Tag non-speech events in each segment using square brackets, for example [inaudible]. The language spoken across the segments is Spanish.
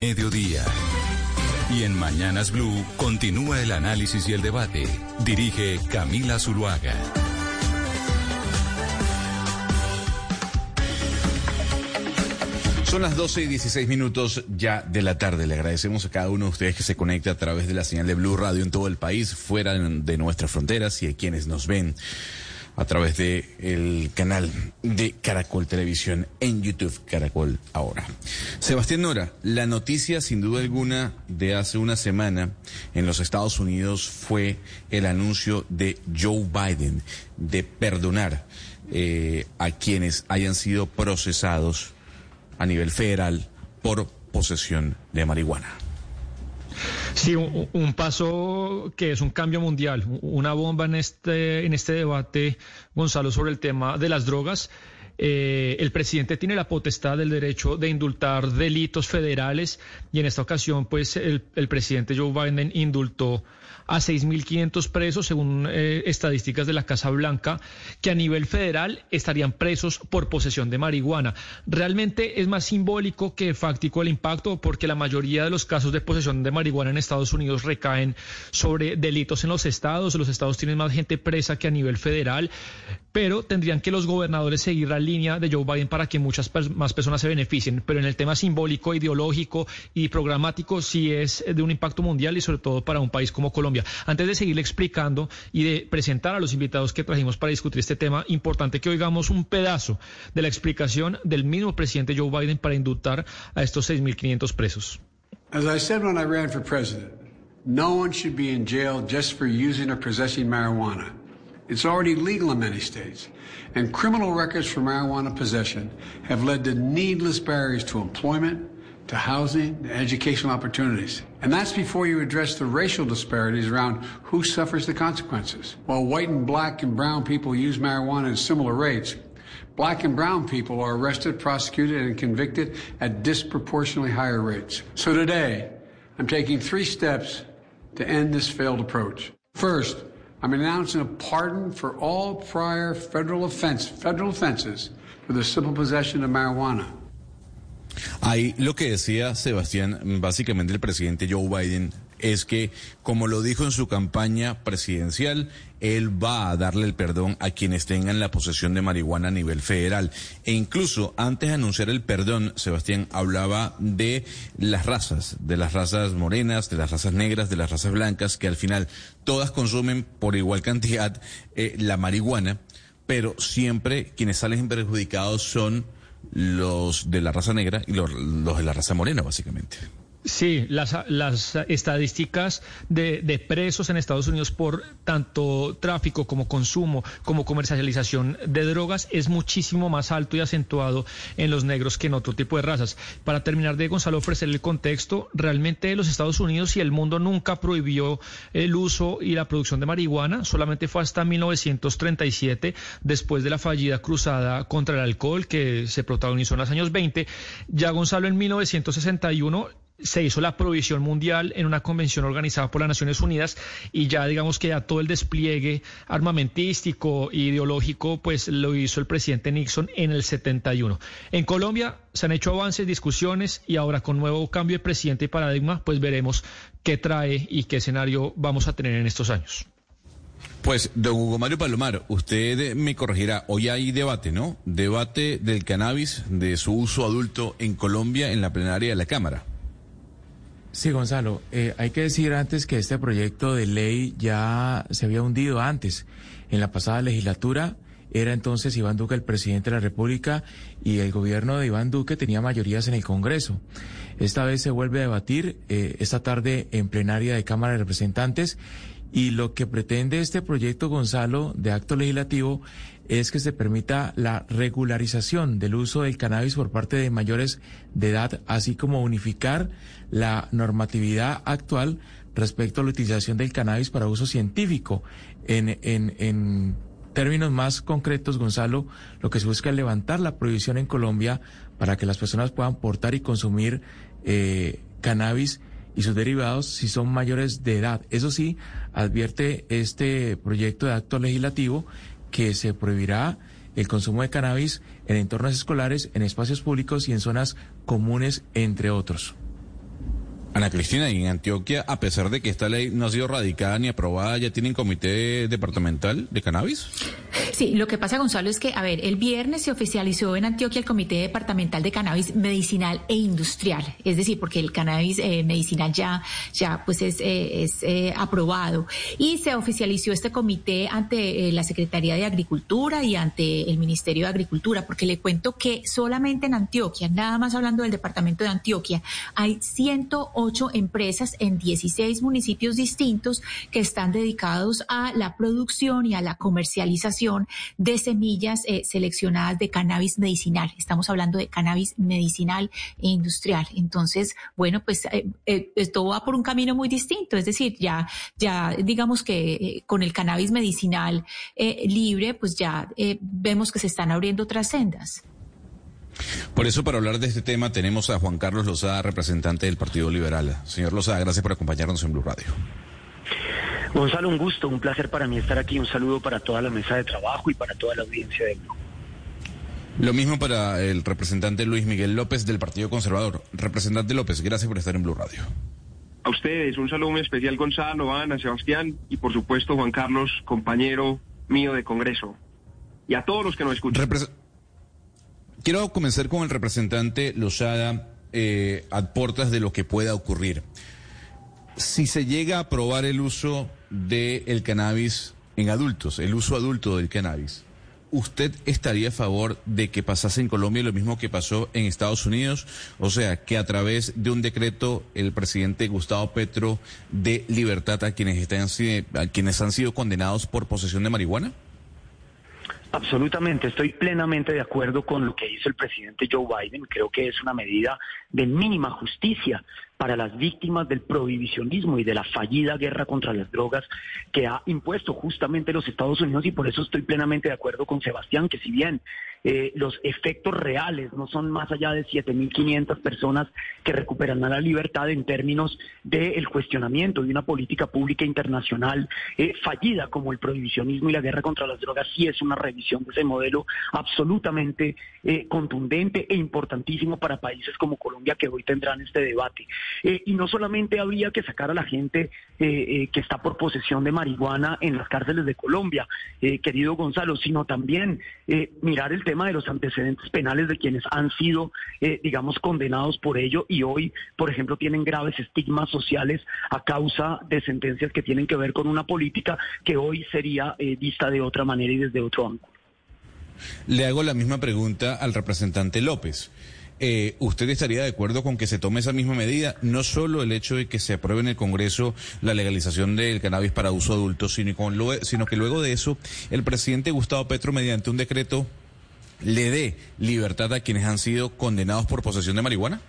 Mediodía. Y en Mañanas Blue continúa el análisis y el debate. Dirige Camila Zuluaga. Son las 12 y 16 minutos ya de la tarde. Le agradecemos a cada uno de ustedes que se conecta a través de la señal de Blue Radio en todo el país, fuera de nuestras fronteras y a quienes nos ven a través de el canal de Caracol Televisión en YouTube, Caracol ahora. Sebastián Nora, la noticia sin duda alguna de hace una semana en los Estados Unidos fue el anuncio de Joe Biden de perdonar eh, a quienes hayan sido procesados a nivel federal por posesión de marihuana. Sí, un, paso que es un cambio mundial, una bomba en este, en este debate, Gonzalo, sobre el tema de las drogas. Eh, el presidente tiene la potestad del derecho de indultar delitos federales y en esta ocasión, pues, el, el presidente Joe Biden indultó a 6.500 presos, según eh, estadísticas de la Casa Blanca, que a nivel federal estarían presos por posesión de marihuana. Realmente es más simbólico que fáctico el impacto, porque la mayoría de los casos de posesión de marihuana en Estados Unidos recaen sobre delitos en los estados. Los estados tienen más gente presa que a nivel federal, pero tendrían que los gobernadores seguir la línea de Joe Biden para que muchas más personas se beneficien. Pero en el tema simbólico, ideológico y programático, sí es de un impacto mundial y sobre todo para un país como Colombia. Antes de seguirle explicando y de presentar a los invitados que trajimos para discutir este tema, importante que oigamos un pedazo de la explicación del mismo presidente Joe Biden para indultar a estos 6.500 presos. As I said when I ran for president, no one should be in jail just for using or possessing marijuana. It's already legal in many states, and criminal records for marijuana possession have led to needless barriers to employment to housing, to educational opportunities. And that's before you address the racial disparities around who suffers the consequences. While white and black and brown people use marijuana at similar rates, black and brown people are arrested, prosecuted, and convicted at disproportionately higher rates. So today, I'm taking three steps to end this failed approach. First, I'm announcing a pardon for all prior federal offense, federal offenses for the simple possession of marijuana. Ahí lo que decía Sebastián, básicamente el presidente Joe Biden, es que, como lo dijo en su campaña presidencial, él va a darle el perdón a quienes tengan la posesión de marihuana a nivel federal. E incluso antes de anunciar el perdón, Sebastián hablaba de las razas, de las razas morenas, de las razas negras, de las razas blancas, que al final todas consumen por igual cantidad eh, la marihuana, pero siempre quienes salen perjudicados son los de la raza negra y los, de la raza morena, básicamente. Sí, las, las estadísticas de, de, presos en Estados Unidos por tanto tráfico como consumo, como comercialización de drogas es muchísimo más alto y acentuado en los negros que en otro tipo de razas. Para terminar de Gonzalo ofrecer el contexto, realmente los Estados Unidos y el mundo nunca prohibió el uso y la producción de marihuana, solamente fue hasta 1937, después de la fallida cruzada contra el alcohol que se protagonizó en los años 20. Ya Gonzalo en 1961 se hizo la provisión mundial en una convención organizada por las Naciones Unidas y ya digamos que ya todo el despliegue armamentístico e ideológico pues lo hizo el presidente Nixon en el 71. En Colombia se han hecho avances, discusiones y ahora con nuevo cambio de presidente y paradigma pues veremos qué trae y qué escenario vamos a tener en estos años. Pues, don Hugo Mario Palomar, usted me corregirá, hoy hay debate, ¿no? Debate del cannabis, de su uso adulto en Colombia en la plenaria de la Cámara. Sí, Gonzalo, eh, hay que decir antes que este proyecto de ley ya se había hundido antes. En la pasada legislatura era entonces Iván Duque el presidente de la República y el gobierno de Iván Duque tenía mayorías en el Congreso. Esta vez se vuelve a debatir eh, esta tarde en plenaria de Cámara de Representantes y lo que pretende este proyecto, Gonzalo, de acto legislativo, es que se permita la regularización del uso del cannabis por parte de mayores de edad, así como unificar la normatividad actual respecto a la utilización del cannabis para uso científico. En, en, en términos más concretos, Gonzalo, lo que se busca es levantar la prohibición en Colombia para que las personas puedan portar y consumir eh, cannabis y sus derivados si son mayores de edad. Eso sí, advierte este proyecto de acto legislativo que se prohibirá el consumo de cannabis en entornos escolares, en espacios públicos y en zonas comunes, entre otros. Ana Cristina, y en Antioquia, a pesar de que esta ley no ha sido radicada ni aprobada, ¿ya tienen comité departamental de cannabis? Sí, lo que pasa, Gonzalo, es que, a ver, el viernes se oficializó en Antioquia el Comité Departamental de Cannabis Medicinal e Industrial, es decir, porque el cannabis eh, medicinal ya, ya pues es, eh, es eh, aprobado. Y se oficializó este comité ante la Secretaría de Agricultura y ante el Ministerio de Agricultura, porque le cuento que solamente en Antioquia, nada más hablando del departamento de Antioquia, hay 108 empresas en 16 municipios distintos que están dedicados a la producción y a la comercialización de semillas eh, seleccionadas de cannabis medicinal. Estamos hablando de cannabis medicinal e industrial. Entonces, bueno, pues eh, eh, esto va por un camino muy distinto. Es decir, ya, ya digamos que con el cannabis medicinal libre, pues ya vemos que se están abriendo otras sendas. Por eso, para hablar de este tema, tenemos a Juan Carlos Lozada, representante del Partido Liberal. Señor Lozada, gracias por acompañarnos en Blue Radio. Gonzalo, un gusto, un placer para mí estar aquí. Un saludo para toda la mesa de trabajo y para toda la audiencia de Blue. Lo mismo para el representante Luis Miguel López del Partido Conservador. Representante López, gracias por estar en Blue Radio. A ustedes, un saludo muy especial Gonzalo, Ana, Sebastián y por supuesto Juan Carlos, compañero mío de Congreso. Y a todos los que nos escuchan. Quiero comenzar con el representante Lozada eh, a de lo que pueda ocurrir. Si se llega a aprobar el uso del cannabis en adultos, el uso adulto del cannabis, ¿usted estaría a favor de que pasase en Colombia lo mismo que pasó en Estados Unidos? O sea, que a través de un decreto el presidente Gustavo Petro dé libertad a quienes, están, a quienes han sido condenados por posesión de marihuana? Absolutamente, estoy plenamente de acuerdo con lo que hizo el presidente Joe Biden. Creo que es una medida de mínima justicia para las víctimas del prohibicionismo y de la fallida guerra contra las drogas que ha impuesto justamente los Estados Unidos y por eso estoy plenamente de acuerdo con Sebastián, que si bien eh, los efectos reales no son más allá de 7.500 personas que recuperarán la libertad en términos del cuestionamiento de una política pública internacional eh, fallida como el prohibicionismo y la guerra contra las drogas, sí es una revisión de ese modelo absolutamente eh, contundente e importantísimo para países como Colombia que hoy tendrán este debate. Eh, y no solamente habría que sacar a la gente eh, eh, que está por posesión de marihuana en las cárceles de Colombia, querido Gonzalo, sino también mirar el tema de los antecedentes penales de quienes han sido, digamos, condenados por ello y hoy, por ejemplo, tienen graves estigmas sociales a causa de sentencias que tienen que ver con una política que hoy sería vista de otra manera y desde otro ángulo. Le hago la misma pregunta al representante López. Eh, ¿usted estaría de acuerdo con que se tome esa misma medida? No solo el hecho de que se apruebe en el Congreso la legalización del cannabis para uso adulto, sino, sino que luego de eso el presidente Gustavo Petro, mediante un decreto, le dé libertad a quienes han sido condenados por posesión de marihuana?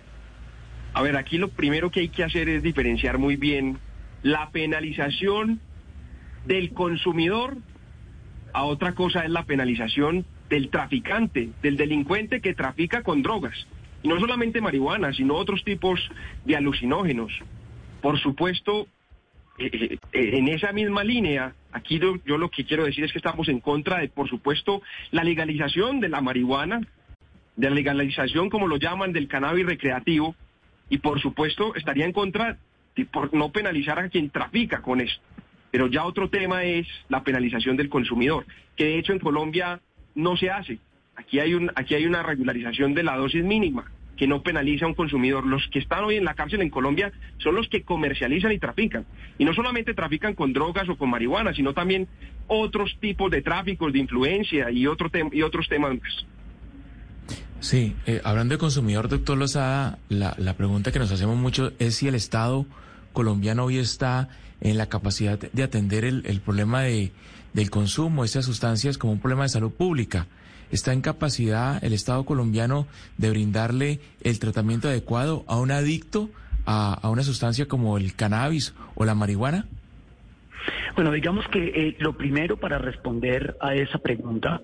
A ver, aquí lo primero que hay que hacer es diferenciar muy bien la penalización del consumidor a otra cosa es la penalización del traficante, del delincuente que trafica con drogas. Y no solamente marihuana, sino otros tipos de alucinógenos. Por supuesto, eh, eh, en esa misma línea, aquí yo, lo que quiero decir es que estamos en contra de, por supuesto, la legalización de la marihuana, de la legalización, como lo llaman, del cannabis recreativo, y por supuesto estaría en contra de por no penalizar a quien trafica con esto. Pero ya otro tema es la penalización del consumidor, que de hecho en Colombia no se hace. Aquí hay, un, aquí hay una regularización de la dosis mínima que no penaliza a un consumidor. Los que están hoy en la cárcel en Colombia son los que comercializan y trafican. Y no solamente trafican con drogas o con marihuana, sino también otros tipos de tráficos, de influencia y, otro y otros temas Sí, eh, hablando de consumidor, doctor Lozada, la, pregunta que nos hacemos mucho es si el Estado colombiano hoy está en la capacidad de atender el, problema de del consumo de estas sustancias como un problema de salud pública. ¿Está en capacidad el Estado colombiano de brindarle el tratamiento adecuado a un adicto a, una sustancia como el cannabis o la marihuana? Bueno, digamos que eh, lo primero para responder a esa pregunta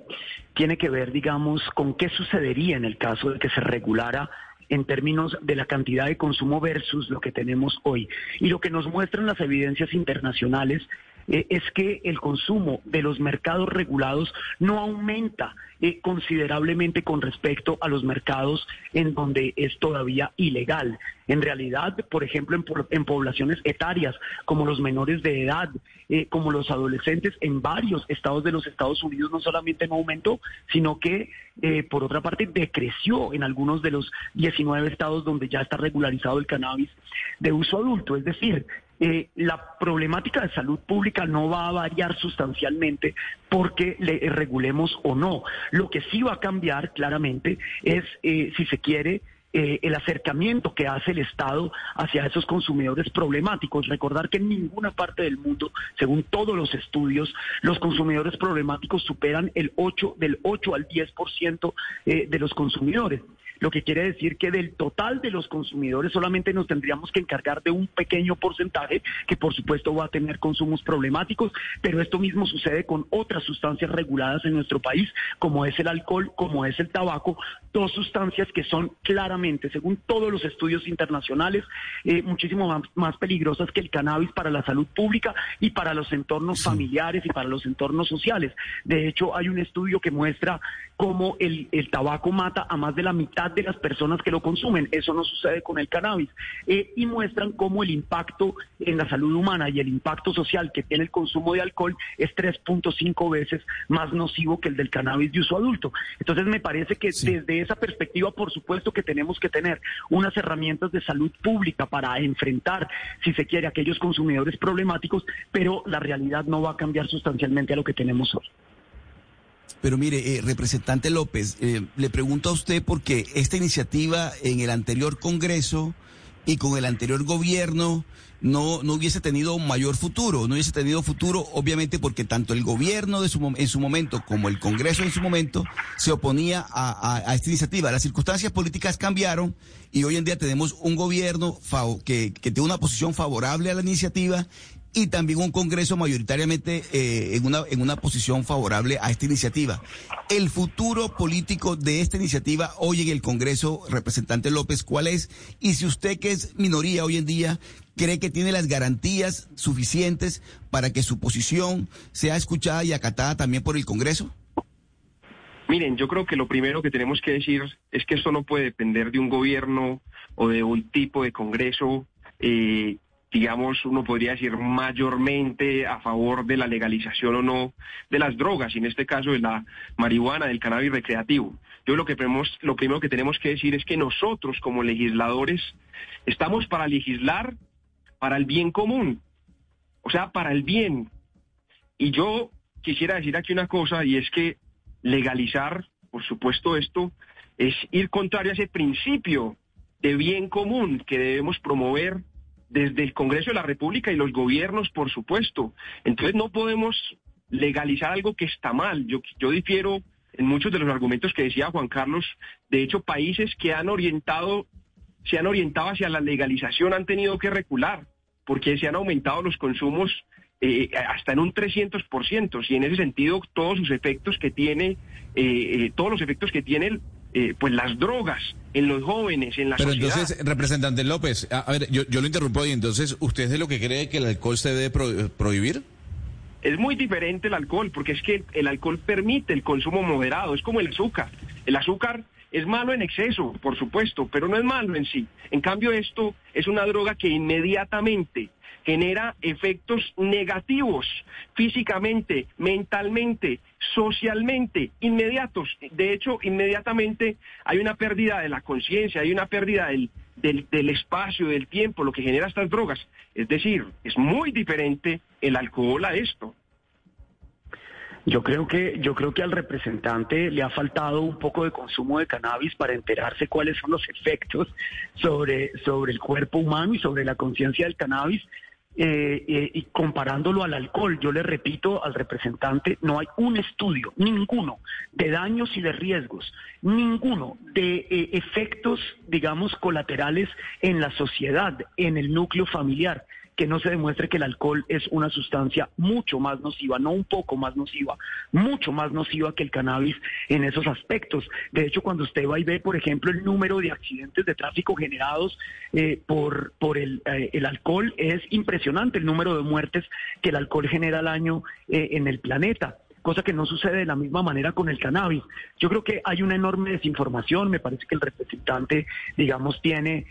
tiene que ver, digamos, con qué sucedería en el caso de que se regulara en términos de la cantidad de consumo versus lo que tenemos hoy. Y lo que nos muestran las evidencias internacionales eh, es que el consumo de los mercados regulados no aumenta eh, considerablemente con respecto a los mercados en donde es todavía ilegal. En realidad, por ejemplo, en, poblaciones etarias como los menores de edad, eh, como los adolescentes, en varios estados de los Estados Unidos no solamente no aumentó, sino que, eh, por otra parte, decreció en algunos de los 19 estados donde ya está regularizado el cannabis de uso adulto. Es decir, eh, la problemática de salud pública no va a variar sustancialmente porque le regulemos o no. Lo que sí va a cambiar claramente es, eh, si se quiere, eh, el acercamiento que hace el Estado hacia esos consumidores problemáticos. Recordar que en ninguna parte del mundo, según todos los estudios, los consumidores problemáticos superan el 8, del 8 al 10% de los consumidores lo que quiere decir que del total de los consumidores solamente nos tendríamos que encargar de un pequeño porcentaje que por supuesto va a tener consumos problemáticos, pero esto mismo sucede con otras sustancias reguladas en nuestro país, como es el alcohol, como es el tabaco, dos sustancias que son claramente, según todos los estudios internacionales, eh, muchísimo más, peligrosas que el cannabis para la salud pública y para los entornos familiares y para los entornos sociales. De hecho, hay un estudio que muestra cómo el, el tabaco mata a más de la mitad de las personas que lo consumen. Eso no sucede con el cannabis. Eh, y muestran cómo el impacto en la salud humana y el impacto social que tiene el consumo de alcohol es 3.5 veces más nocivo que el del cannabis de uso adulto. Entonces me parece que desde esa perspectiva, por supuesto que tenemos que tener unas herramientas de salud pública para enfrentar, si se quiere, aquellos consumidores problemáticos, pero la realidad no va a cambiar sustancialmente a lo que tenemos hoy. Pero mire, eh, representante López, eh, le pregunto a usted porque esta iniciativa en el anterior Congreso y con el anterior gobierno no, no hubiese tenido mayor futuro, no hubiese tenido futuro, obviamente porque tanto el gobierno de su, en su momento como el Congreso en su momento se oponía a, esta iniciativa. Las circunstancias políticas cambiaron y hoy en día tenemos un gobierno que, que tiene una posición favorable a la iniciativa y también un Congreso mayoritariamente eh, en, una, en una posición favorable a esta iniciativa. El futuro político de esta iniciativa hoy en el Congreso, representante López, ¿cuál es? Y si usted que es minoría hoy en día, cree que tiene las garantías suficientes para que su posición sea escuchada y acatada también por el Congreso? Miren, yo creo que lo primero que tenemos que decir es que esto no puede depender de un gobierno o de un tipo de Congreso eh, digamos, uno podría decir mayormente a favor de la legalización o no de las drogas, y en este caso de la marihuana, del cannabis recreativo. Yo lo que lo primero que tenemos que decir es que nosotros como legisladores estamos para legislar para el bien común, o sea, para el bien. Y yo quisiera decir aquí una cosa, y es que legalizar, por supuesto, esto es ir contrario a ese principio de bien común que debemos promover desde el Congreso de la República y los gobiernos, por supuesto. Entonces no podemos legalizar algo que está mal. Yo, yo difiero en muchos de los argumentos que decía Juan Carlos. De hecho, países que han orientado, se han orientado hacia la legalización han tenido que recular porque se han aumentado los consumos eh, hasta en un 300%. Y en ese sentido, todos sus efectos que tiene, eh, eh, todos los efectos que tiene eh, pues las drogas en los jóvenes, en la Pero entonces, representante López, a, ver, yo, yo, lo interrumpo ahí, entonces, ¿usted es de lo que cree que el alcohol se debe prohibir? Es muy diferente el alcohol, porque es que el alcohol permite el consumo moderado, es como el azúcar. El azúcar es malo en exceso, por supuesto, pero no es malo en sí. En cambio, esto es una droga que inmediatamente genera efectos negativos físicamente, mentalmente, socialmente, inmediatos. De hecho, inmediatamente hay una pérdida de la conciencia, hay una pérdida del, del, espacio, del tiempo, lo que genera estas drogas. Es decir, es muy diferente el alcohol a esto. Yo creo que yo creo que al representante le ha faltado un poco de consumo de cannabis para enterarse cuáles son los efectos sobre sobre el cuerpo humano y sobre la conciencia del cannabis eh, eh, y comparándolo al alcohol, yo le repito al representante, no hay un estudio, ninguno, de daños y de riesgos, ninguno de eh, efectos, digamos, colaterales en la sociedad, en el núcleo familiar que no se demuestre que el alcohol es una sustancia mucho más nociva, no un poco más nociva, mucho más nociva que el cannabis en esos aspectos. De hecho, cuando usted va y ve, por ejemplo, el número de accidentes de tráfico generados eh, por, por el, eh, el, alcohol, es impresionante el número de muertes que el alcohol genera al año eh, en el planeta cosa que no sucede de la misma manera con el cannabis. Yo creo que hay una enorme desinformación, me parece que el representante, digamos, tiene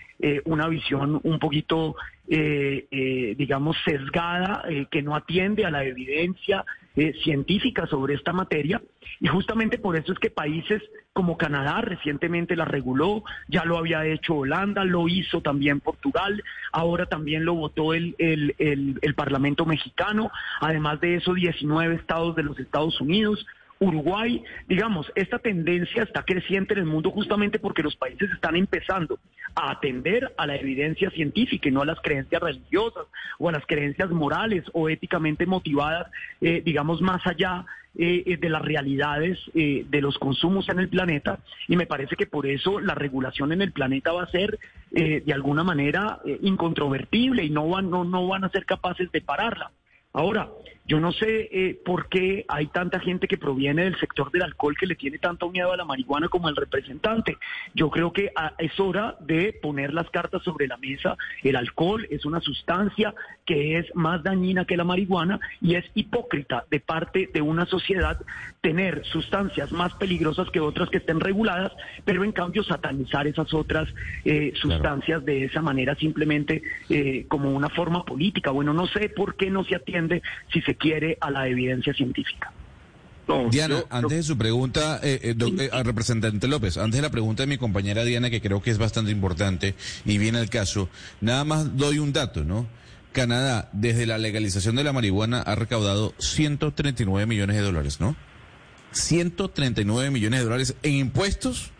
una visión un poquito, eh, eh, digamos, sesgada, que no atiende a la evidencia científica sobre esta materia. Y justamente por eso es que países como Canadá recientemente la reguló, ya lo había hecho Holanda, lo hizo también Portugal, ahora también lo votó el, el, el, el Parlamento mexicano, además de eso 19 estados de los Estados Unidos. Uruguay, digamos, esta tendencia está creciente en el mundo justamente porque los países están empezando a atender a la evidencia científica y no a las creencias religiosas o a las creencias morales o éticamente motivadas, eh, digamos, más allá eh, eh, de las realidades de los consumos en el planeta. Y me parece que por eso la regulación en el planeta va a ser de alguna manera incontrovertible y no van, no, no van a ser capaces de pararla. Ahora, yo no sé eh, por qué hay tanta gente que proviene del sector del alcohol que le tiene tanto miedo a la marihuana como el representante. Yo creo que ah, es hora de poner las cartas sobre la mesa. El alcohol es una sustancia que es más dañina que la marihuana y es hipócrita de parte de una sociedad tener sustancias más peligrosas que otras que estén reguladas, pero en cambio satanizar esas otras eh, sustancias de esa manera simplemente eh, como una forma política. Bueno, no sé por qué no se atiende si se quiere a la evidencia científica. Diana, antes de su pregunta, eh, eh, eh, al representante López, antes de la pregunta de mi compañera Diana, que creo que es bastante importante y viene al caso, nada más doy un dato, ¿no? Canadá, desde la legalización de la marihuana, ha recaudado 139 millones de dólares, ¿no? 139 millones de dólares en impuestos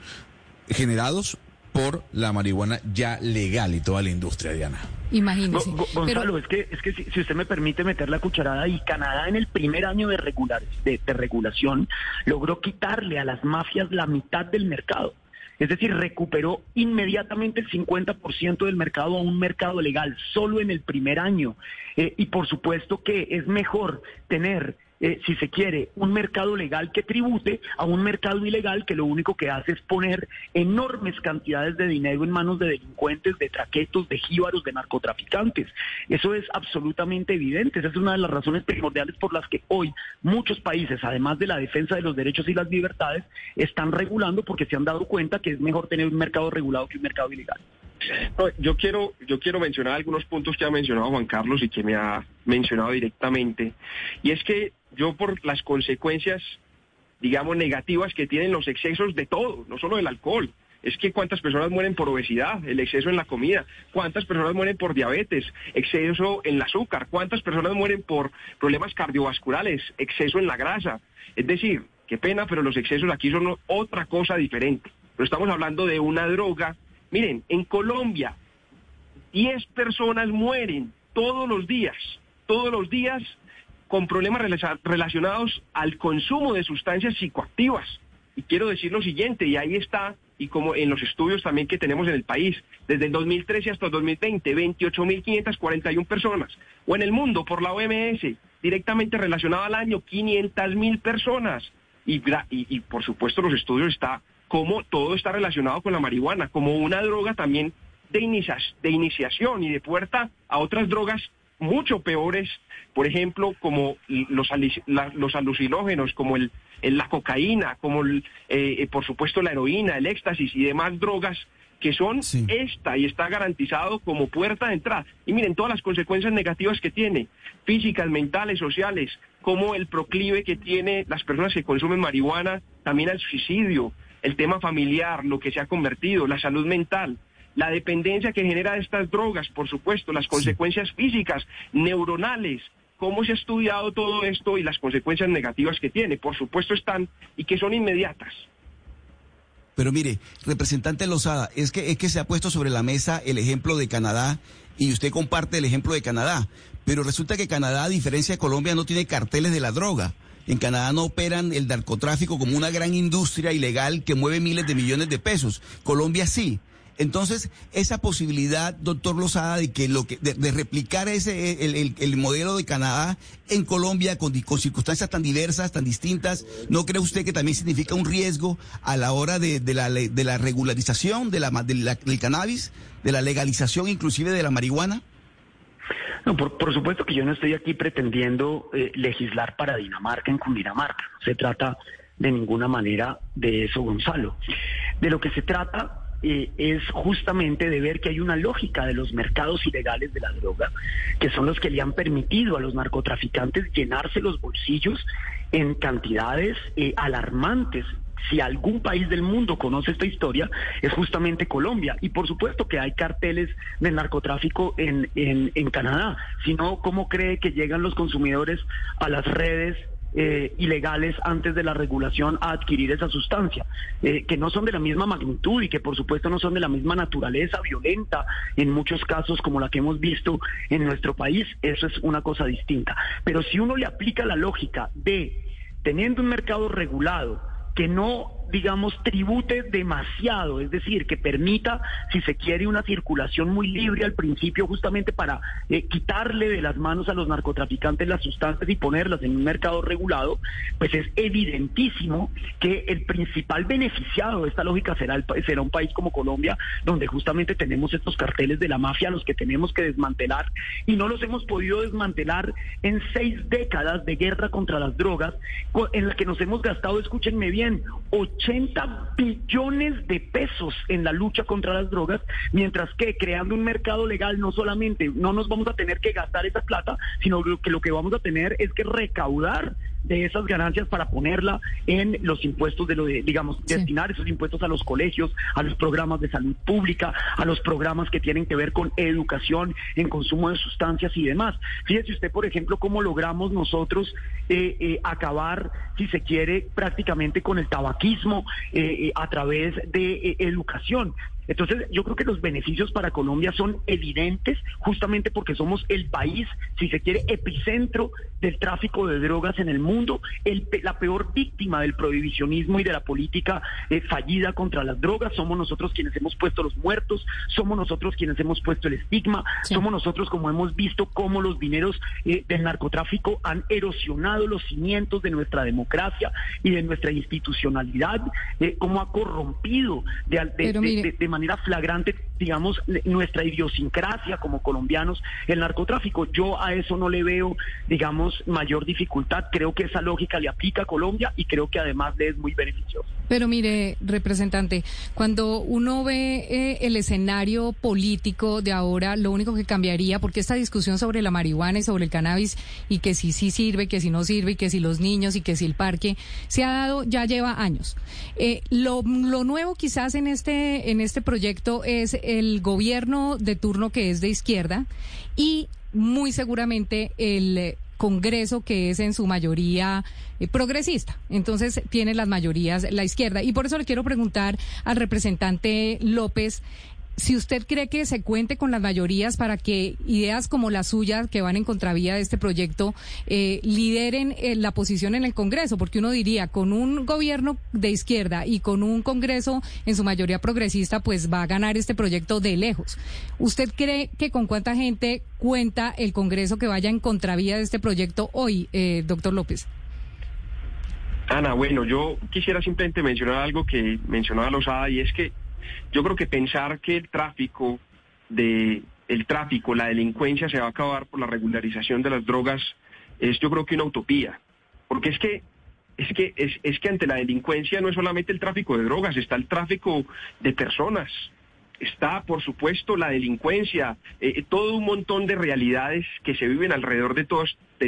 generados por la marihuana ya legal y toda la industria, Diana. Imagínese. Gonzalo, es que, es que si, usted me permite meter la cucharada, y Canadá en el primer año de, regular, de, regulación logró quitarle a las mafias la mitad del mercado. Es decir, recuperó inmediatamente el 50% del mercado a un mercado legal, solo en el primer año. Eh, y por supuesto que es mejor tener eh, si se quiere, un mercado legal que tribute a un mercado ilegal que lo único que hace es poner enormes cantidades de dinero en manos de delincuentes, de traquetos, de jíbaros, de narcotraficantes. Eso es absolutamente evidente. Esa es una de las razones primordiales por las que hoy muchos países, además de la defensa de los derechos y las libertades, están regulando porque se han dado cuenta que es mejor tener un mercado regulado que un mercado ilegal. Yo quiero, yo quiero mencionar algunos puntos que ha mencionado Juan Carlos y que me ha mencionado directamente. Y es que yo por las consecuencias, digamos, negativas que tienen los excesos de todo, no solo del alcohol. Es que cuántas personas mueren por obesidad, el exceso en la comida, cuántas personas mueren por diabetes, exceso en el azúcar, cuántas personas mueren por problemas cardiovasculares, exceso en la grasa. Es decir, qué pena, pero los excesos aquí son otra cosa diferente. Pero estamos hablando de una droga. Miren, en Colombia, 10 personas mueren todos los días, todos los días con problemas relacionados al consumo de sustancias psicoactivas. Y quiero decir lo siguiente, y ahí está, y como en los estudios también que tenemos en el país, desde el 2013 hasta el 2020, 28.541 personas, o en el mundo por la OMS, directamente relacionado al año, 500.000 personas. Y, por supuesto los estudios está como todo está relacionado con la marihuana, como una droga también de, de iniciación y de puerta a otras drogas mucho peores, por ejemplo, como los, los alucinógenos, como el, la cocaína, como el, eh, eh, por supuesto la heroína, el éxtasis y demás drogas que son esta y está garantizado como puerta de entrada. Y miren todas las consecuencias negativas que tiene, físicas, mentales, sociales, como el proclive que tiene las personas que consumen marihuana, también al suicidio, el tema familiar, lo que se ha convertido, la salud mental la dependencia que genera estas drogas, por supuesto, las consecuencias físicas, neuronales, cómo se ha estudiado todo esto y las consecuencias negativas que tiene, por supuesto están y que son inmediatas. Pero mire, representante Lozada, es que, es que se ha puesto sobre la mesa el ejemplo de Canadá y usted comparte el ejemplo de Canadá, pero resulta que Canadá, a diferencia de Colombia, no tiene carteles de la droga. En Canadá no operan el narcotráfico como una gran industria ilegal que mueve miles de millones de pesos. Colombia sí. Entonces, esa posibilidad, doctor Lozada, de que lo que de, replicar ese el, modelo de Canadá en Colombia con, circunstancias tan diversas, tan distintas, ¿no cree usted que también significa un riesgo a la hora de, la, de la regularización de la, del cannabis, de la legalización inclusive de la marihuana? No, por, supuesto que yo no estoy aquí pretendiendo eh, legislar para Dinamarca en Cundinamarca. No se trata de ninguna manera de eso, Gonzalo. De lo que se trata eh, es justamente de ver que hay una lógica de los mercados ilegales de la droga, que son los que le han permitido a los narcotraficantes llenarse los bolsillos en cantidades eh, alarmantes si algún país del mundo conoce esta historia, es justamente Colombia. Y por supuesto que hay carteles del narcotráfico en, en, en Canadá, sino cómo cree que llegan los consumidores a las redes eh, ilegales antes de la regulación a adquirir esa sustancia, eh, que no son de la misma magnitud y que por supuesto no son de la misma naturaleza violenta en muchos casos como la que hemos visto en nuestro país, eso es una cosa distinta. Pero si uno le aplica la lógica de teniendo un mercado regulado, que no digamos, tribute demasiado, es decir, que permita, si se quiere, una circulación muy libre al principio, justamente para eh, quitarle de las manos a los narcotraficantes las sustancias y ponerlas en un mercado regulado, pues es evidentísimo que el principal beneficiado de esta lógica será, el, será un país como Colombia, donde justamente tenemos estos carteles de la mafia, los que tenemos que desmantelar, y no los hemos podido desmantelar en seis décadas de guerra contra las drogas, en la que nos hemos gastado, escúchenme bien, 80 billones de pesos en la lucha contra las drogas, mientras que creando un mercado legal no solamente no nos vamos a tener que gastar esa plata, sino que lo que vamos a tener es que recaudar de esas ganancias para ponerla en los impuestos de lo de, digamos, destinar esos impuestos a los colegios, a los programas de salud pública, a los programas que tienen que ver con educación en consumo de sustancias y demás. Fíjese usted, por ejemplo, cómo logramos nosotros eh, eh, acabar, si se quiere, prácticamente con el tabaquismo eh, a través de educación. Entonces, yo creo que los beneficios para Colombia son evidentes justamente porque somos el país, si se quiere, epicentro del tráfico de drogas en el mundo, el, la peor víctima del prohibicionismo y de la política eh, fallida contra las drogas. Somos nosotros quienes hemos puesto los muertos, somos nosotros quienes hemos puesto el estigma, somos nosotros como hemos visto cómo los dineros eh, del narcotráfico han erosionado los cimientos de nuestra democracia y de nuestra institucionalidad, eh, cómo ha corrompido de, de, de manera flagrante, digamos, nuestra idiosincrasia como colombianos, el narcotráfico. Yo a eso no le veo, digamos, mayor dificultad. Creo que esa lógica le aplica a Colombia y creo que además le es muy beneficioso. Pero mire, representante, cuando uno ve eh, el escenario político de ahora, lo único que cambiaría, porque esta discusión sobre la marihuana y sobre el cannabis y que si sí sirve, que si no sirve, y que si los niños y que si el parque, se ha dado, ya lleva años. Eh, lo, lo nuevo quizás en este, en este proyecto es el gobierno de turno que es de izquierda y muy seguramente el Congreso que es en su mayoría eh, progresista. Entonces tiene las mayorías la izquierda. Y por eso le quiero preguntar al representante López si usted cree que se cuente con las mayorías para que ideas como las suyas que van en contravía de este proyecto eh, lideren eh, la posición en el Congreso, porque uno diría, con un gobierno de izquierda y con un Congreso en su mayoría progresista, pues va a ganar este proyecto de lejos. ¿Usted cree que con cuánta gente cuenta el Congreso que vaya en contravía de este proyecto hoy, eh, doctor López? Ana, bueno, yo quisiera simplemente mencionar algo que mencionaba Lozada y es que yo creo que pensar que el tráfico de el tráfico, la delincuencia se va a acabar por la regularización de las drogas es yo creo que una utopía, porque es que es que es, que ante la delincuencia no es solamente el tráfico de drogas, está el tráfico de personas, está, por supuesto, la delincuencia, eh, todo un montón de realidades que se viven alrededor de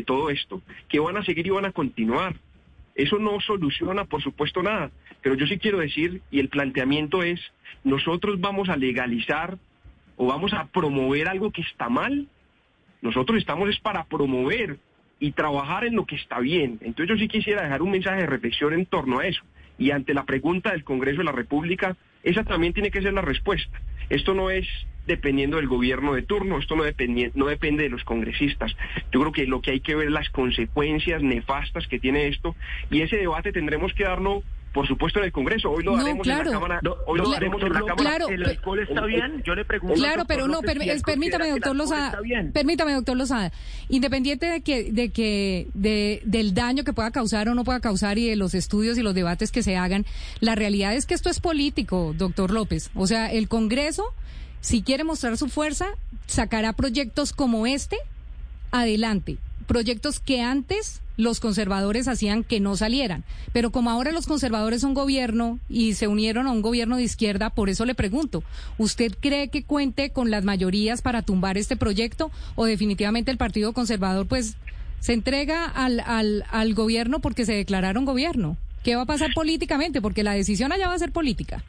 todo esto, que van a seguir y van a continuar. Eso no soluciona, por supuesto, nada. Pero yo sí quiero decir, y el planteamiento es, nosotros vamos a legalizar o vamos a promover algo que está mal. Nosotros estamos es para promover y trabajar en lo que está bien. Entonces yo sí quisiera dejar un mensaje de reflexión en torno a eso. Y ante la pregunta del Congreso de la República, esa también tiene que ser la respuesta. Esto no es dependiendo del gobierno de turno, esto no, depende, no depende de los congresistas. Yo creo que lo que hay que ver las consecuencias nefastas que tiene esto y ese debate tendremos que darlo por supuesto en el Congreso. Hoy lo haremos en la Cámara. hoy lo haremos en la Cámara. Claro, ¿El alcohol está bien? Yo le pregunto. Claro, pero no, permítame, doctor Lozada. Permítame, doctor Lozada. Independiente de que, de que, de, del daño que pueda causar o no pueda causar y de los estudios y los debates que se hagan, la realidad es que esto es político, doctor López. O sea, el Congreso si quiere mostrar su fuerza, sacará proyectos como este adelante proyectos que antes los conservadores hacían que no salieran. Pero como ahora los conservadores son gobierno y se unieron a un gobierno de izquierda, por eso le pregunto, ¿usted cree que cuente con las mayorías para tumbar este proyecto o definitivamente el Partido Conservador pues se entrega al, al, al gobierno porque se declararon gobierno? ¿Qué va a pasar políticamente? Porque la decisión allá va a ser política.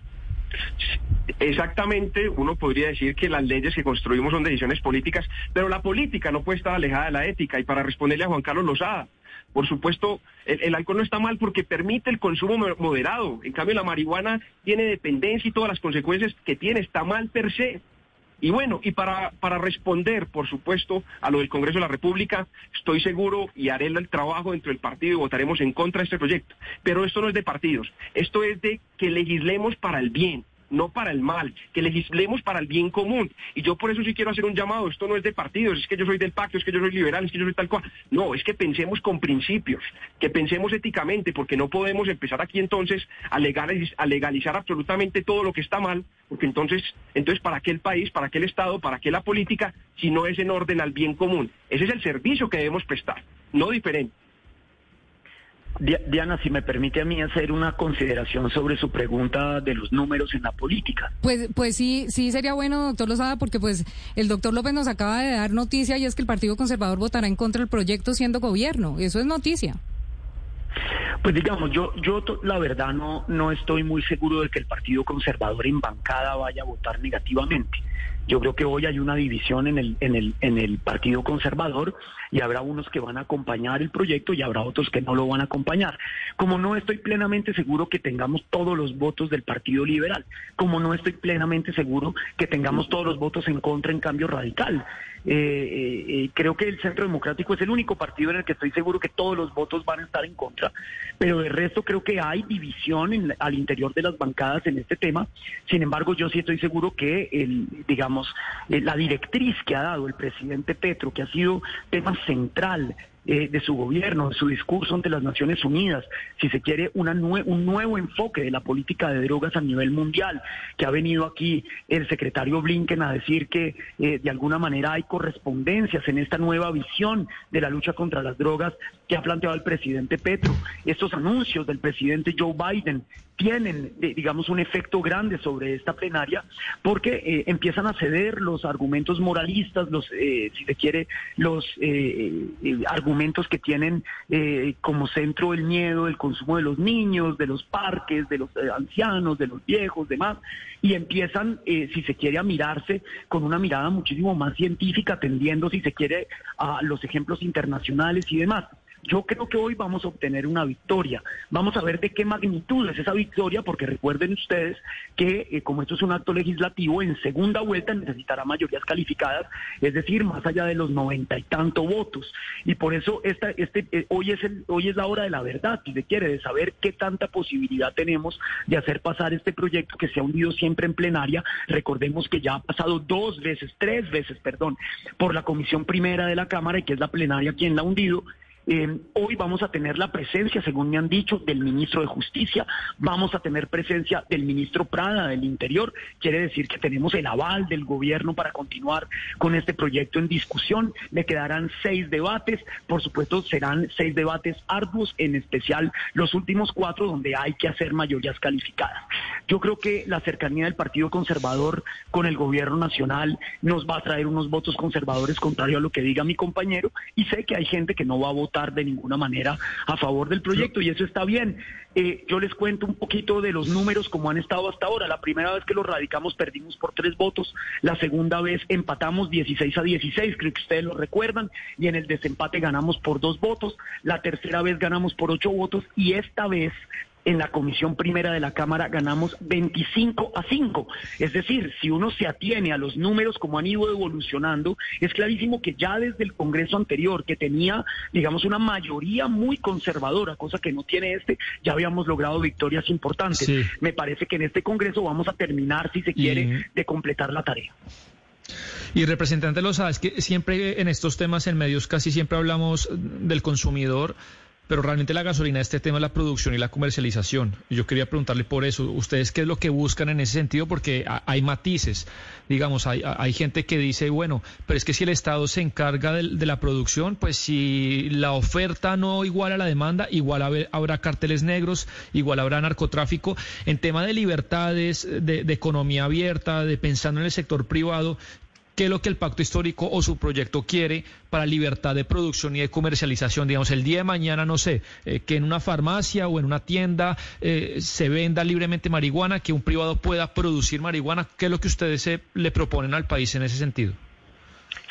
Exactamente, uno podría decir que las leyes que construimos son decisiones políticas, pero la política no puede estar alejada de la ética. Y para responderle a Juan Carlos Lozada, por supuesto, el, alcohol no está mal porque permite el consumo moderado. En cambio, la marihuana tiene dependencia y todas las consecuencias que tiene. Está mal per se. Y bueno, y para, para responder, por supuesto, a lo del Congreso de la República, estoy seguro y haré el trabajo dentro del partido y votaremos en contra de este proyecto. Pero esto no es de partidos, esto es de que legislemos para el bien no para el mal, que legislemos para el bien común. Y yo por eso sí quiero hacer un llamado, esto no es de partidos, es que yo soy del pacto, es que yo soy liberal, es que yo soy tal cual. No, es que pensemos con principios, que pensemos éticamente, porque no podemos empezar aquí entonces a legalizar, absolutamente todo lo que está mal, porque entonces, entonces ¿para qué el país, para qué el Estado, para qué la política, si no es en orden al bien común? Ese es el servicio que debemos prestar, no diferente. Diana, si me permite a mí hacer una consideración sobre su pregunta de los números en la política. Pues, pues sí, sí sería bueno, doctor Lozada, porque pues el doctor López nos acaba de dar noticia y es que el Partido Conservador votará en contra del proyecto siendo gobierno. Eso es noticia. Pues digamos, yo, yo la verdad no, no estoy muy seguro de que el Partido Conservador en bancada vaya a votar negativamente. Yo creo que hoy hay una división en el, en el, en el Partido Conservador y habrá unos que van a acompañar el proyecto y habrá otros que no lo van a acompañar. Como no estoy plenamente seguro que tengamos todos los votos del Partido Liberal, como no estoy plenamente seguro que tengamos todos los votos en contra en cambio radical. Eh, eh, eh, creo que el Centro Democrático es el único partido en el que estoy seguro que todos los votos van a estar en contra, pero de resto creo que hay división al interior de las bancadas en este tema. Sin embargo, yo sí estoy seguro que el, digamos, la directriz que ha dado el presidente Petro, que ha sido tema central eh, de su gobierno, de su discurso ante las Naciones Unidas, si se quiere un nuevo enfoque de la política de drogas a nivel mundial, que ha venido aquí el secretario Blinken a decir que eh, de alguna manera hay correspondencias en esta nueva visión de la lucha contra las drogas que ha planteado el presidente Petro. Estos anuncios del presidente Joe Biden tienen, eh, digamos, un efecto grande sobre esta plenaria porque eh, empiezan a ceder los argumentos moralistas, los, eh, si se quiere, los argumentos que tienen como centro el miedo, el consumo de los niños, de los parques, de los ancianos, de los viejos, demás, y empiezan, si se quiere, a mirarse con una mirada muchísimo más científica, atendiendo, si se quiere, a los ejemplos internacionales y demás. Yo creo que hoy vamos a obtener una victoria. Vamos a ver de qué magnitud es esa victoria, porque recuerden ustedes que eh, como esto es un acto legislativo, en segunda vuelta necesitará mayorías calificadas, es decir, más allá de los noventa y tanto votos. Y por eso esta, este, eh, hoy, es el, hoy es la hora de la verdad, si se quiere, de saber qué tanta posibilidad tenemos de hacer pasar este proyecto que se ha hundido siempre en plenaria. Recordemos que ya ha pasado dos veces, tres veces, perdón, por la comisión primera de la Cámara y que es la plenaria quien la ha hundido eh, hoy vamos a tener la presencia, según me han dicho, del ministro de Justicia, vamos a tener presencia del ministro Prada del Interior, quiere decir que tenemos el aval del gobierno para continuar con este proyecto en discusión. Le quedarán seis debates, por supuesto serán seis debates arduos, en especial los últimos cuatro donde hay que hacer mayorías calificadas. Yo creo que la cercanía del Partido Conservador con el gobierno nacional nos va a traer unos votos conservadores contrario a lo que diga mi compañero y sé que hay gente que no va a votar de ninguna manera a favor del proyecto y eso está bien. Eh, yo les cuento un poquito de los números como han estado hasta ahora. La primera vez que los radicamos perdimos por tres votos, la segunda vez empatamos 16 a 16, creo que ustedes lo recuerdan, y en el desempate ganamos por dos votos, la tercera vez ganamos por ocho votos y esta vez en la Comisión Primera de la Cámara ganamos 25 a 5. Es decir, si uno se atiene a los números como han ido evolucionando, es clarísimo que ya desde el Congreso anterior, que tenía, digamos, una mayoría muy conservadora, cosa que no tiene este, ya habíamos logrado victorias importantes. Me parece que en este Congreso vamos a terminar, si se quiere, de completar la tarea. Y representante, lo sabes que siempre en estos temas en medios casi siempre hablamos del consumidor pero realmente la gasolina, este tema es la producción y la comercialización. Yo quería preguntarle por eso, ¿ustedes qué es lo que buscan en ese sentido? Porque hay matices, digamos, hay, hay gente que dice, bueno, pero es que si el Estado se encarga de, la producción, pues si la oferta no igual a la demanda, igual habrá carteles negros, igual habrá narcotráfico. En tema de libertades, de, de economía abierta, de pensando en el sector privado, qué es lo que el pacto histórico o su proyecto quiere para libertad de producción y de comercialización. Digamos, el día de mañana, no sé, eh, que en una farmacia o en una tienda eh, se venda libremente marihuana, que un privado pueda producir marihuana. ¿Qué es lo que ustedes se, le proponen al país en ese sentido?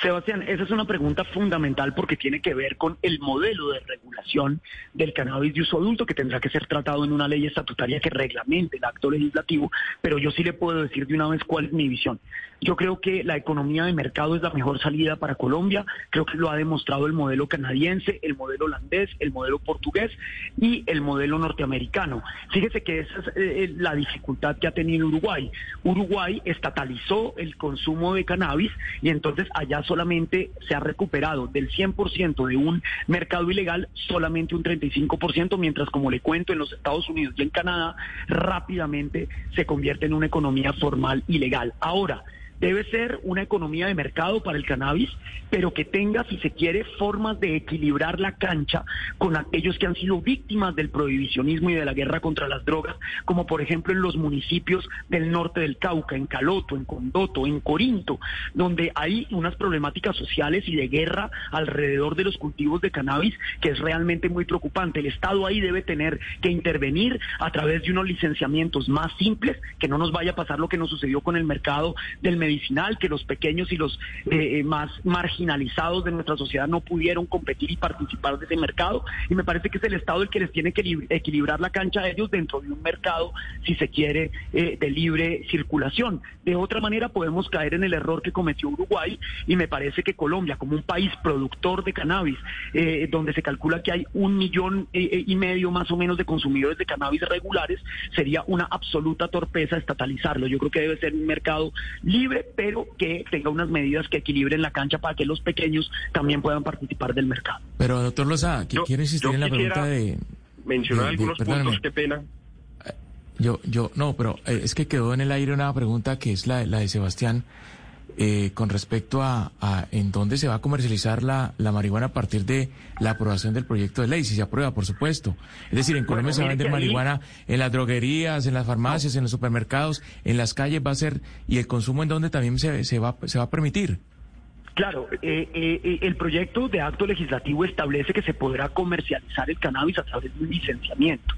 Sebastián, esa es una pregunta fundamental porque tiene que ver con el modelo de regulación del cannabis de uso adulto que tendrá que ser tratado en una ley estatutaria que reglamente el acto legislativo, pero yo sí le puedo decir de una vez cuál es mi visión. Yo creo que la economía de mercado es la mejor salida para Colombia, creo que lo ha demostrado el modelo canadiense, el modelo holandés, el modelo portugués y el modelo norteamericano. Fíjese que esa es eh, eh, la dificultad que ha tenido Uruguay. Uruguay estatalizó el consumo de cannabis y entonces allá solamente se ha recuperado del 100% de un mercado ilegal solamente un 35%, mientras como le cuento en los Estados Unidos y en Canadá rápidamente se convierte en una economía formal ilegal. Ahora, debe ser una economía de mercado para el cannabis, pero que tenga, si se quiere, formas de equilibrar la cancha con aquellos que han sido víctimas del prohibicionismo y de la guerra contra las drogas, como por ejemplo en los municipios del norte del Cauca, en Caloto, en Condoto, en Corinto, donde hay unas problemáticas sociales y de guerra alrededor de los cultivos de cannabis que es realmente muy preocupante. El Estado ahí debe tener que intervenir a través de unos licenciamientos más simples, que no nos vaya a pasar lo que nos sucedió con el mercado del medicinal, que los pequeños y los eh, más marginalizados de nuestra sociedad no pudieron competir y participar de ese mercado. Y me parece que es el Estado el que les tiene que equilibrar la cancha a ellos dentro de un mercado, si se quiere, eh, de libre circulación. De otra manera, podemos caer en el error que cometió Uruguay y me parece que Colombia, como un país productor de cannabis, eh, donde se calcula que hay un millón y medio más o menos de consumidores de cannabis regulares, sería una absoluta torpeza estatalizarlo. Yo creo que debe ser un mercado libre pero que tenga unas medidas que equilibren la cancha para que los pequeños también puedan participar del mercado. Pero, doctor Loza, quiero insistir en la pregunta de... Mencionar algunos puntos, qué pena. Eh, yo, yo, no, pero eh, es que quedó en el aire una pregunta que es la, la de Sebastián. Eh, con respecto a, en dónde se va a comercializar la, la, marihuana a partir de la aprobación del proyecto de ley, si se aprueba, por supuesto. Es decir, en Colombia se va a vender marihuana en las droguerías, en las farmacias, en los supermercados, en las calles va a ser, y el consumo en donde también se, se, va, se va a permitir. Claro, eh, eh, el proyecto de acto legislativo establece que se podrá comercializar el cannabis a través de un licenciamiento.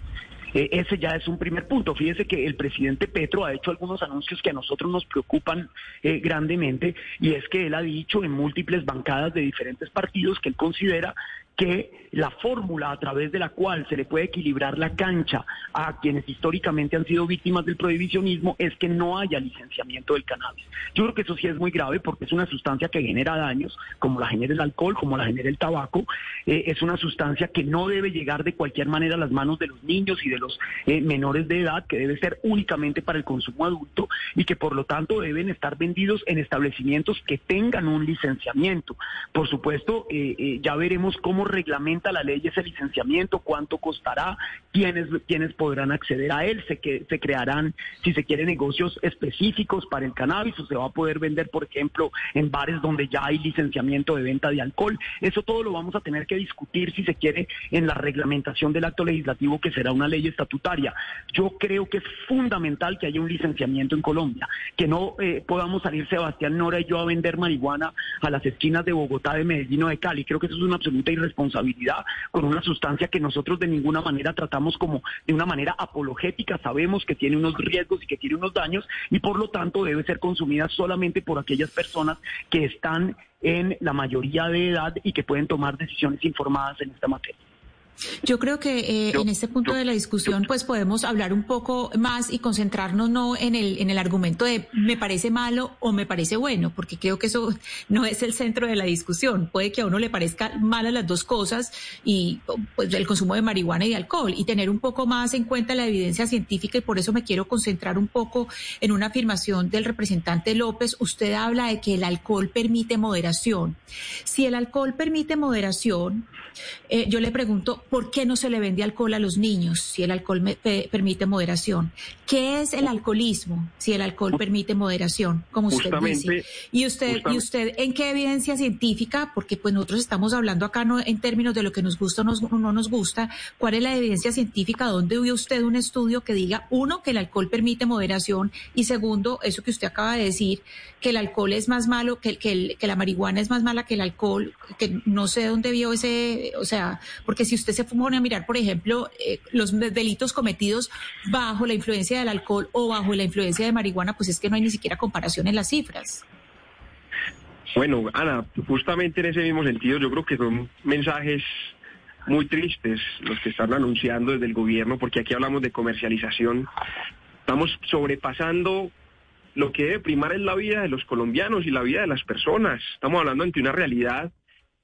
Eh, ese ya es un primer punto. Fíjese que el presidente Petro ha hecho algunos anuncios que a nosotros nos preocupan eh, grandemente y es que él ha dicho en múltiples bancadas de diferentes partidos que él considera que la fórmula a través de la cual se le puede equilibrar la cancha a quienes históricamente han sido víctimas del prohibicionismo es que no haya licenciamiento del cannabis. Yo creo que eso sí es muy grave porque es una sustancia que genera daños, como la genera el alcohol, como la genera el tabaco. Eh, es una sustancia que no debe llegar de cualquier manera a las manos de los niños y de los eh, menores de edad, que debe ser únicamente para el consumo adulto y que por lo tanto deben estar vendidos en establecimientos que tengan un licenciamiento. Por supuesto, eh, ya veremos cómo reglamenta la ley ese licenciamiento, cuánto costará, quiénes, quiénes podrán acceder a él, se, que, se crearán, si se quiere, negocios específicos para el cannabis o se va a poder vender, por ejemplo, en bares donde ya hay licenciamiento de venta de alcohol. Eso todo lo vamos a tener que discutir, si se quiere, en la reglamentación del acto legislativo, que será una ley estatutaria. Yo creo que es fundamental que haya un licenciamiento en Colombia, que no eh, podamos salir Sebastián Nora y yo a vender marihuana a las esquinas de Bogotá, de Medellín o de Cali. Creo que eso es una absoluta irresponsabilidad con una sustancia que nosotros de ninguna manera tratamos como de una manera apologética, sabemos que tiene unos riesgos y que tiene unos daños y por lo tanto debe ser consumida solamente por aquellas personas que están en la mayoría de edad y que pueden tomar decisiones informadas en esta materia. Yo creo que eh, en este punto de la discusión, pues podemos hablar un poco más y concentrarnos no en el, en el argumento de me parece malo o me parece bueno, porque creo que eso [laughs] no es el centro de la discusión. Puede que a uno le parezca malas las dos cosas y pues el consumo de marihuana y de alcohol y tener un poco más en cuenta la evidencia científica y por eso me quiero concentrar un poco en una afirmación del representante López. Usted habla de que el alcohol permite moderación. Si el alcohol permite moderación, eh, yo le pregunto, ¿por qué no se le vende alcohol a los niños si el alcohol permite moderación? ¿Qué es el alcoholismo si el alcohol permite moderación, como usted dice? Y usted, y usted, ¿en qué evidencia científica? Porque pues nosotros estamos hablando acá no en términos de lo que nos gusta o no nos gusta. ¿Cuál es la evidencia científica? ¿Dónde vio usted un estudio que diga, uno, que el alcohol permite moderación y segundo, eso que usted acaba de decir, que el alcohol es más malo, que, que, que la marihuana es más mala que el alcohol, que no sé dónde vio ese, o sea, porque si usted se pone a mirar, por ejemplo, eh, los delitos cometidos bajo la influencia del alcohol o bajo la influencia de marihuana, pues es que no hay ni siquiera comparación en las cifras. Bueno, Ana, justamente en ese mismo sentido, yo creo que son mensajes muy tristes los que están anunciando desde el gobierno, porque aquí hablamos de comercialización. Estamos sobrepasando lo que debe primar es la vida de los colombianos y la vida de las personas. Estamos hablando ante una realidad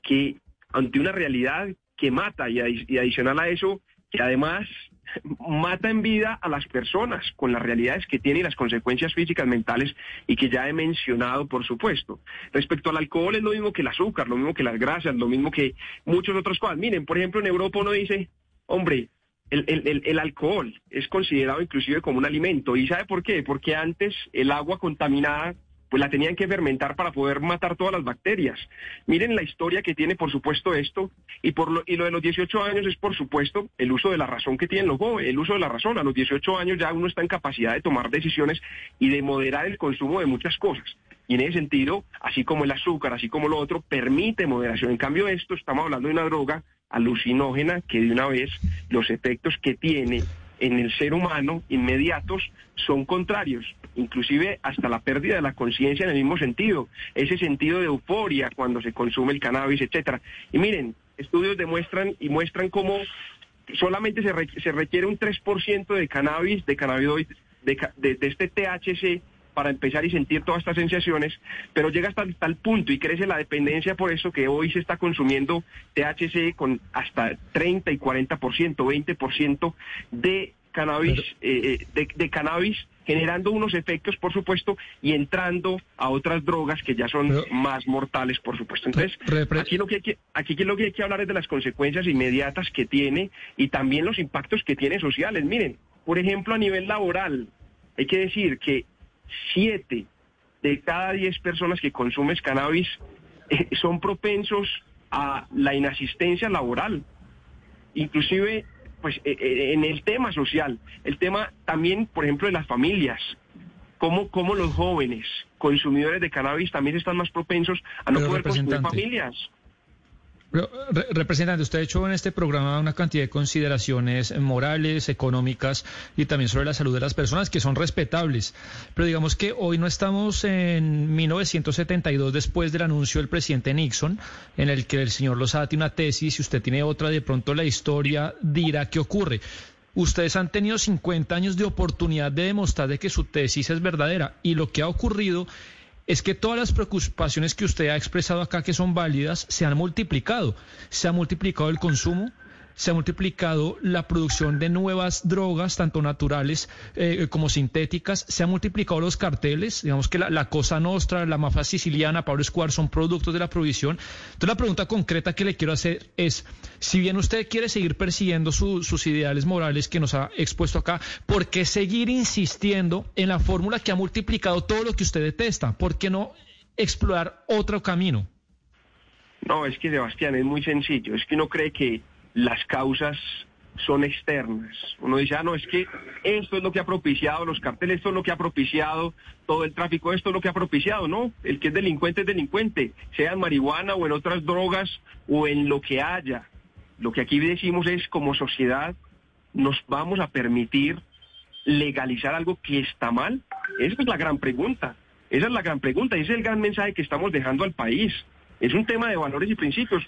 que, ante una realidad que mata y, adicional a eso, que además [laughs] mata en vida a las personas con las realidades que tiene y las consecuencias físicas, mentales y que ya he mencionado, por supuesto. Respecto al alcohol es lo mismo que el azúcar, lo mismo que las grasas, lo mismo que muchos otros cosas. Miren, por ejemplo, en Europa uno dice, hombre, el, el, el, alcohol es considerado inclusive como un alimento. ¿Y sabe por qué? Porque antes el agua contaminada pues la tenían que fermentar para poder matar todas las bacterias. Miren la historia que tiene, por supuesto, esto, y, por lo, y lo de los 18 años es, por supuesto, el uso de la razón que tienen los jóvenes, el uso de la razón. A los 18 años ya uno está en capacidad de tomar decisiones y de moderar el consumo de muchas cosas. Y en ese sentido, así como el azúcar, así como lo otro, permite moderación. En cambio, esto estamos hablando de una droga alucinógena que de una vez los efectos que tiene en el ser humano inmediatos son contrarios, inclusive hasta la pérdida de la conciencia en el mismo sentido, ese sentido de euforia cuando se consume el cannabis, etcétera. Y miren, estudios demuestran y muestran cómo solamente se, se requiere un 3% de cannabis, de cannabinoides, de, de este THC para empezar y sentir todas estas sensaciones, pero llega hasta tal punto y crece la dependencia por eso que hoy se está consumiendo THC con hasta 30 y 40%, 20% de cannabis, eh, eh, de, cannabis generando unos efectos, por supuesto, y entrando a otras drogas que ya son más mortales, por supuesto. Entonces, aquí lo, que hay que, aquí lo que hay que hablar es de las consecuencias inmediatas que tiene y también los impactos que tiene sociales. Miren, por ejemplo, a nivel laboral, hay que decir que siete de cada diez personas que consumen cannabis eh, son propensos a la inasistencia laboral. Inclusive, pues eh, eh, en el tema social, el tema también, por ejemplo, de las familias, cómo, cómo los jóvenes consumidores de cannabis también están más propensos a no poder construir familias representante, usted ha hecho en este programa una cantidad de consideraciones morales, económicas y también sobre la salud de las personas que son respetables. Pero digamos que hoy no estamos en 1972 después del anuncio del presidente Nixon, en el que el señor Lozada tiene una tesis y usted tiene otra, de pronto la historia dirá qué ocurre. Ustedes han tenido 50 años de oportunidad de demostrar de que su tesis es verdadera y lo que ha ocurrido es que todas las preocupaciones que usted ha expresado acá que son válidas se han multiplicado. Se ha multiplicado el consumo, se ha multiplicado la producción de nuevas drogas, tanto naturales eh, como sintéticas, se han multiplicado los carteles, digamos que la, Cosa Nostra, la mafia siciliana, Pablo Escobar son productos de la provisión. Entonces la pregunta concreta que le quiero hacer es, si bien usted quiere seguir persiguiendo sus ideales morales que nos ha expuesto acá, ¿por qué seguir insistiendo en la fórmula que ha multiplicado todo lo que usted detesta? ¿Por qué no explorar otro camino? No, es que Sebastián, es muy sencillo. Es que uno cree que las causas son externas. Uno dice, ah, no, es que esto es lo que ha propiciado los carteles, esto es lo que ha propiciado todo el tráfico, esto es lo que ha propiciado, ¿no? El que es delincuente es delincuente, sea en marihuana o en otras drogas o en lo que haya. Lo que aquí decimos es, como sociedad, nos vamos a permitir legalizar algo que está mal. Esa es la gran pregunta. Esa es la gran pregunta ese es el gran mensaje que estamos dejando al país. Es un tema de valores y principios,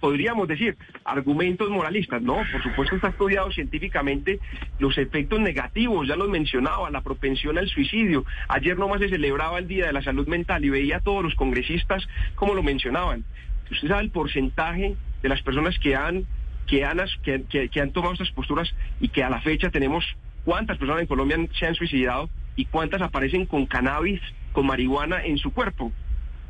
podríamos decir, argumentos moralistas. No, por supuesto está estudiado científicamente los efectos negativos, ya los mencionaba, la propensión al suicidio. Ayer nomás se celebraba el Día de la Salud Mental y veía a todos los congresistas como lo mencionaban. Usted sabe el porcentaje de las personas que han, que han, que, han tomado estas posturas y que a la fecha tenemos cuántas personas en Colombia se han suicidado y cuántas aparecen con cannabis, con marihuana en su cuerpo.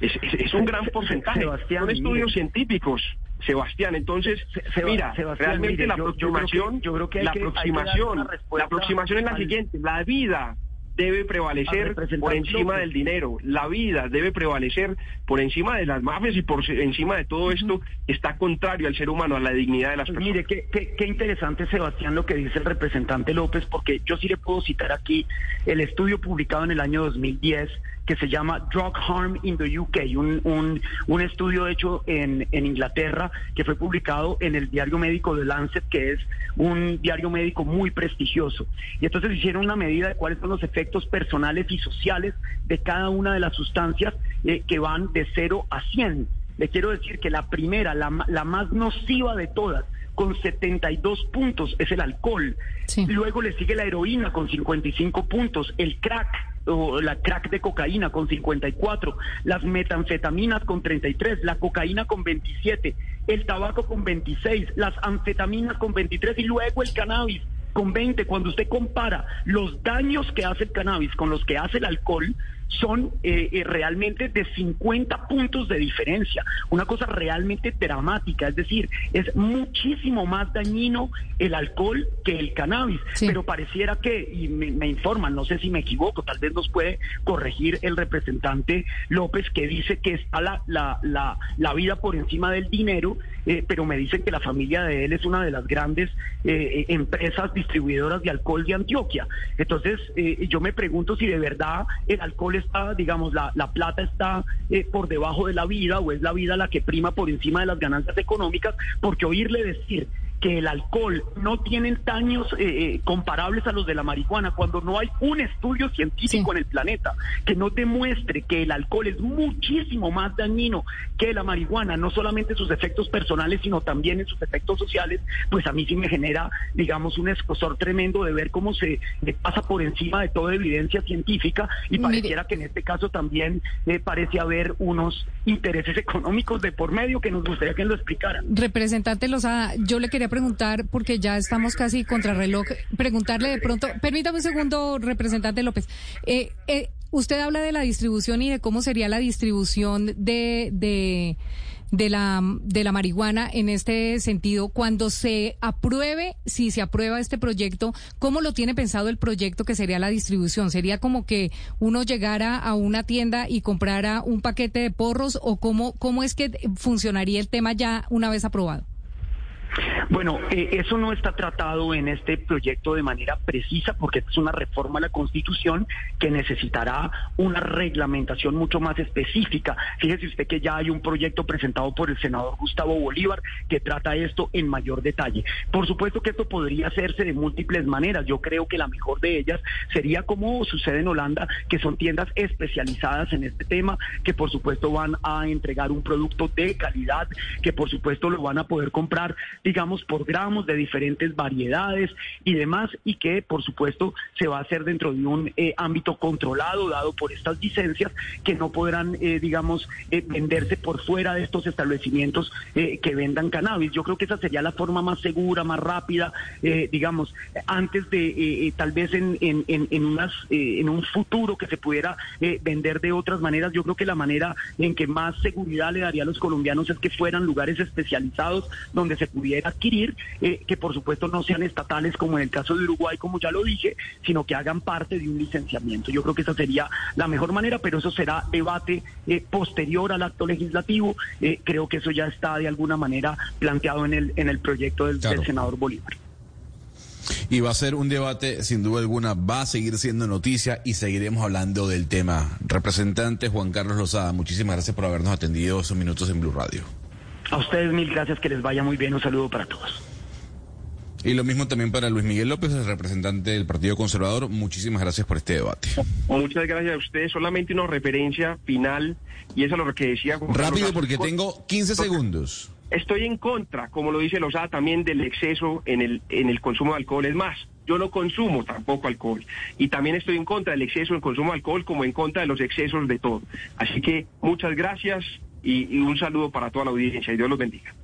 Es, un gran porcentaje. Son estudios científicos. Sebastián. Entonces, mira, realmente la aproximación, yo creo que, la aproximación, la aproximación es la siguiente, la vida debe prevalecer por encima del dinero, la vida debe prevalecer por encima de las mafias y por encima de todo esto que está contrario al ser humano, a la dignidad de las pues personas. Mire, qué, qué, interesante, Sebastián, lo que dice el representante López, porque yo sí le puedo citar aquí el estudio publicado en el año 2010 que se llama Drug Harm in the UK, un, un, un estudio hecho en, en, Inglaterra que fue publicado en el diario médico de Lancet, que es un diario médico muy prestigioso. Y entonces hicieron una medida de cuáles son los efectos personales y sociales de cada una de las sustancias eh, que van de 0 a 100. Le quiero decir que la primera, la, la más nociva de todas, con 72 puntos, es el alcohol. Luego le sigue la heroína con 55 puntos, el crack o la crack de cocaína con 54, las metanfetaminas con 33, la cocaína con 27, el tabaco con 26, las anfetaminas con 23 y luego el cannabis con 20. Cuando usted compara los daños que hace el cannabis con los que hace el alcohol, son eh, eh, realmente de 50 puntos de diferencia. Una cosa realmente dramática, es decir, es muchísimo más dañino el alcohol que el cannabis. Pero pareciera que, y me, informan, no sé si me equivoco, tal vez nos puede corregir el representante López que dice que está la, la, la, la vida por encima del dinero, eh, pero me dicen que la familia de él es una de las grandes empresas distribuidoras de alcohol de Antioquia. Entonces, yo me pregunto si de verdad el alcohol es está, digamos, la, la plata está eh, por debajo de la vida o es la vida la que prima por encima de las ganancias económicas, porque oírle decir que el alcohol no tiene daños eh, eh, comparables a los de la marihuana, cuando no hay un estudio científico en el planeta que no demuestre que el alcohol es muchísimo más dañino que la marihuana, no solamente en sus efectos personales, sino también en sus efectos sociales, pues a mí sí me genera, digamos, un escosor tremendo de ver cómo se pasa por encima de toda evidencia científica y pareciera que en este caso también eh, parece haber unos intereses económicos de por medio que nos gustaría que lo explicaran. Representante Lozada, yo le quería preguntar, porque ya estamos casi contra reloj, preguntarle de pronto, permítame un segundo, representante López. Eh, eh, usted habla de la distribución y de cómo sería la distribución de, de, de, la, de la marihuana en este sentido. Cuando se apruebe, si se aprueba este proyecto, ¿cómo lo tiene pensado el proyecto que sería la distribución? ¿Sería como que uno llegara a una tienda y comprara un paquete de porros o cómo, cómo es que funcionaría el tema ya una vez aprobado? Bueno, eh, eso no está tratado en este proyecto de manera precisa porque es una reforma a la Constitución que necesitará una reglamentación mucho más específica. Fíjese usted que ya hay un proyecto presentado por el senador Gustavo Bolívar que trata esto en mayor detalle. Por supuesto que esto podría hacerse de múltiples maneras. Yo creo que la mejor de ellas sería como sucede en Holanda, que son tiendas especializadas en este tema, que por supuesto van a entregar un producto de calidad, que por supuesto lo van a poder comprar digamos, por gramos de diferentes variedades y demás, y que por supuesto se va a hacer dentro de un eh, ámbito controlado, dado por estas licencias, que no podrán, eh, digamos, eh, venderse por fuera de estos establecimientos que vendan cannabis. Yo creo que esa sería la forma más segura, más rápida, digamos, antes de tal vez en, en, en, en un futuro que se pudiera vender de otras maneras. Yo creo que la manera en que más seguridad le daría a los colombianos es que fueran lugares especializados donde se pudiera adquirir, eh, que por supuesto no sean estatales como en el caso de Uruguay, como ya lo dije, sino que hagan parte de un licenciamiento. Yo creo que esa sería la mejor manera, pero eso será debate eh, posterior al acto legislativo. Eh, creo que eso ya está de alguna manera planteado en el, en el proyecto del, del senador Bolívar. Y va a ser un debate, sin duda alguna, va a seguir siendo noticia y seguiremos hablando del tema. Representante Juan Carlos Lozada, muchísimas gracias por habernos atendido esos minutos en Blue Radio. A ustedes mil gracias, que les vaya muy bien. Un saludo para todos. Y lo mismo también para Luis Miguel López, el representante del Partido Conservador. Muchísimas gracias por este debate. Muchas gracias a ustedes. Solamente una referencia final, y eso es lo que decía. Rápido, porque tengo 15 segundos. Estoy en contra, como lo dice Lozada, también del exceso en el, en el consumo de alcohol. Es más, yo no consumo tampoco alcohol. Y también estoy en contra del exceso en consumo de alcohol, como en contra de los excesos de todo. Así que muchas gracias y, un saludo para toda la audiencia y Dios los bendiga.